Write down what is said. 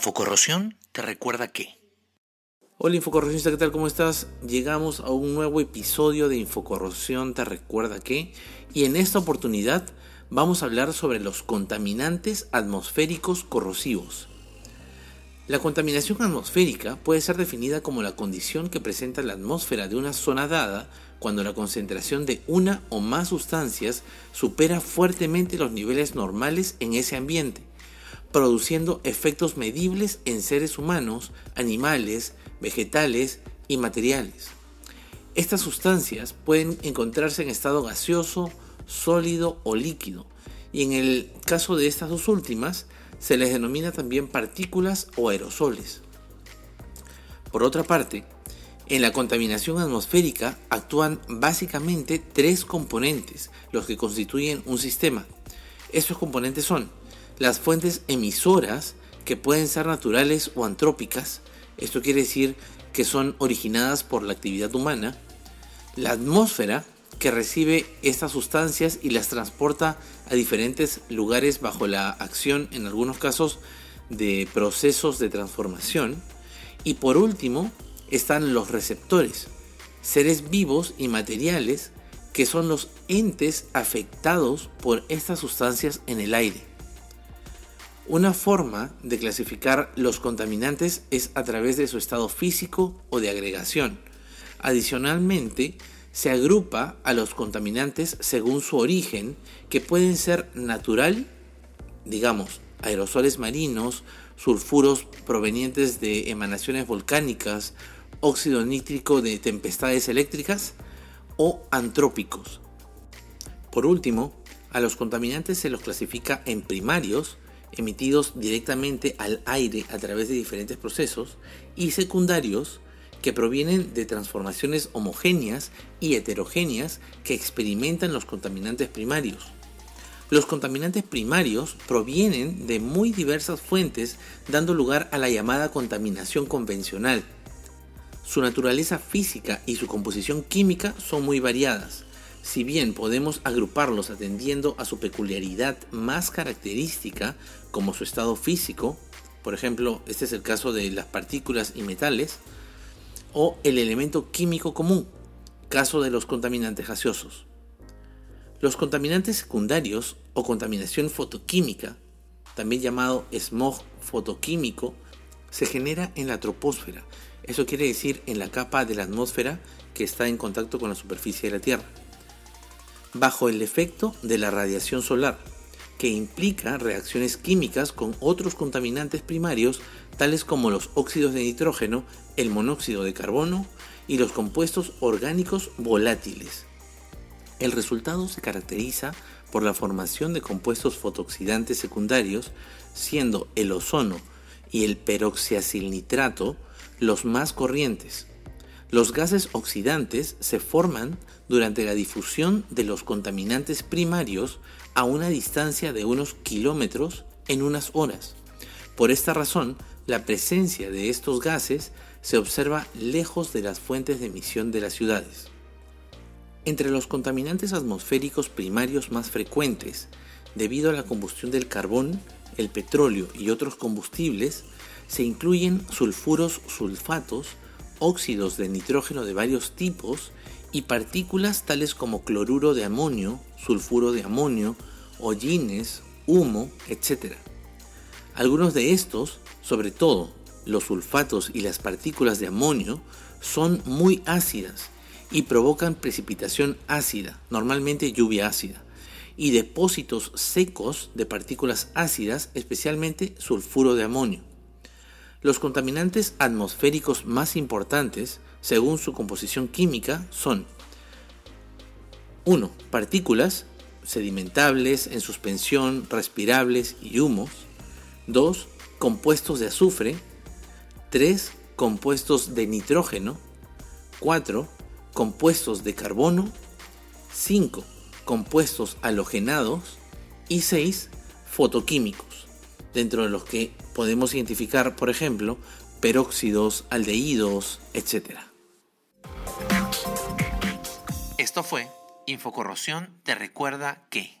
Infocorrosión te recuerda que... Hola Infocorrosionista, ¿qué tal? ¿Cómo estás? Llegamos a un nuevo episodio de Infocorrosión te recuerda que... Y en esta oportunidad vamos a hablar sobre los contaminantes atmosféricos corrosivos. La contaminación atmosférica puede ser definida como la condición que presenta la atmósfera de una zona dada cuando la concentración de una o más sustancias supera fuertemente los niveles normales en ese ambiente produciendo efectos medibles en seres humanos, animales, vegetales y materiales. Estas sustancias pueden encontrarse en estado gaseoso, sólido o líquido, y en el caso de estas dos últimas se les denomina también partículas o aerosoles. Por otra parte, en la contaminación atmosférica actúan básicamente tres componentes, los que constituyen un sistema. Estos componentes son las fuentes emisoras, que pueden ser naturales o antrópicas, esto quiere decir que son originadas por la actividad humana, la atmósfera, que recibe estas sustancias y las transporta a diferentes lugares bajo la acción, en algunos casos, de procesos de transformación. Y por último, están los receptores, seres vivos y materiales que son los entes afectados por estas sustancias en el aire. Una forma de clasificar los contaminantes es a través de su estado físico o de agregación. Adicionalmente, se agrupa a los contaminantes según su origen, que pueden ser natural, digamos, aerosoles marinos, sulfuros provenientes de emanaciones volcánicas, óxido nítrico de tempestades eléctricas o antrópicos. Por último, a los contaminantes se los clasifica en primarios, emitidos directamente al aire a través de diferentes procesos, y secundarios, que provienen de transformaciones homogéneas y heterogéneas que experimentan los contaminantes primarios. Los contaminantes primarios provienen de muy diversas fuentes, dando lugar a la llamada contaminación convencional. Su naturaleza física y su composición química son muy variadas si bien podemos agruparlos atendiendo a su peculiaridad más característica, como su estado físico, por ejemplo, este es el caso de las partículas y metales, o el elemento químico común, caso de los contaminantes gaseosos. Los contaminantes secundarios o contaminación fotoquímica, también llamado smog fotoquímico, se genera en la troposfera, eso quiere decir en la capa de la atmósfera que está en contacto con la superficie de la Tierra bajo el efecto de la radiación solar, que implica reacciones químicas con otros contaminantes primarios tales como los óxidos de nitrógeno, el monóxido de carbono y los compuestos orgánicos volátiles. El resultado se caracteriza por la formación de compuestos fotooxidantes secundarios, siendo el ozono y el peroxiacilnitrato los más corrientes, los gases oxidantes se forman durante la difusión de los contaminantes primarios a una distancia de unos kilómetros en unas horas. Por esta razón, la presencia de estos gases se observa lejos de las fuentes de emisión de las ciudades. Entre los contaminantes atmosféricos primarios más frecuentes, debido a la combustión del carbón, el petróleo y otros combustibles, se incluyen sulfuros sulfatos, óxidos de nitrógeno de varios tipos y partículas tales como cloruro de amonio, sulfuro de amonio, hollines, humo, etc. Algunos de estos, sobre todo los sulfatos y las partículas de amonio, son muy ácidas y provocan precipitación ácida, normalmente lluvia ácida, y depósitos secos de partículas ácidas, especialmente sulfuro de amonio. Los contaminantes atmosféricos más importantes, según su composición química, son 1. Partículas sedimentables, en suspensión, respirables y humos. 2. Compuestos de azufre. 3. Compuestos de nitrógeno. 4. Compuestos de carbono. 5. Compuestos halogenados. Y 6. Fotoquímicos dentro de los que podemos identificar, por ejemplo, peróxidos, aldehídos, etc. Esto fue Infocorrosión te recuerda que...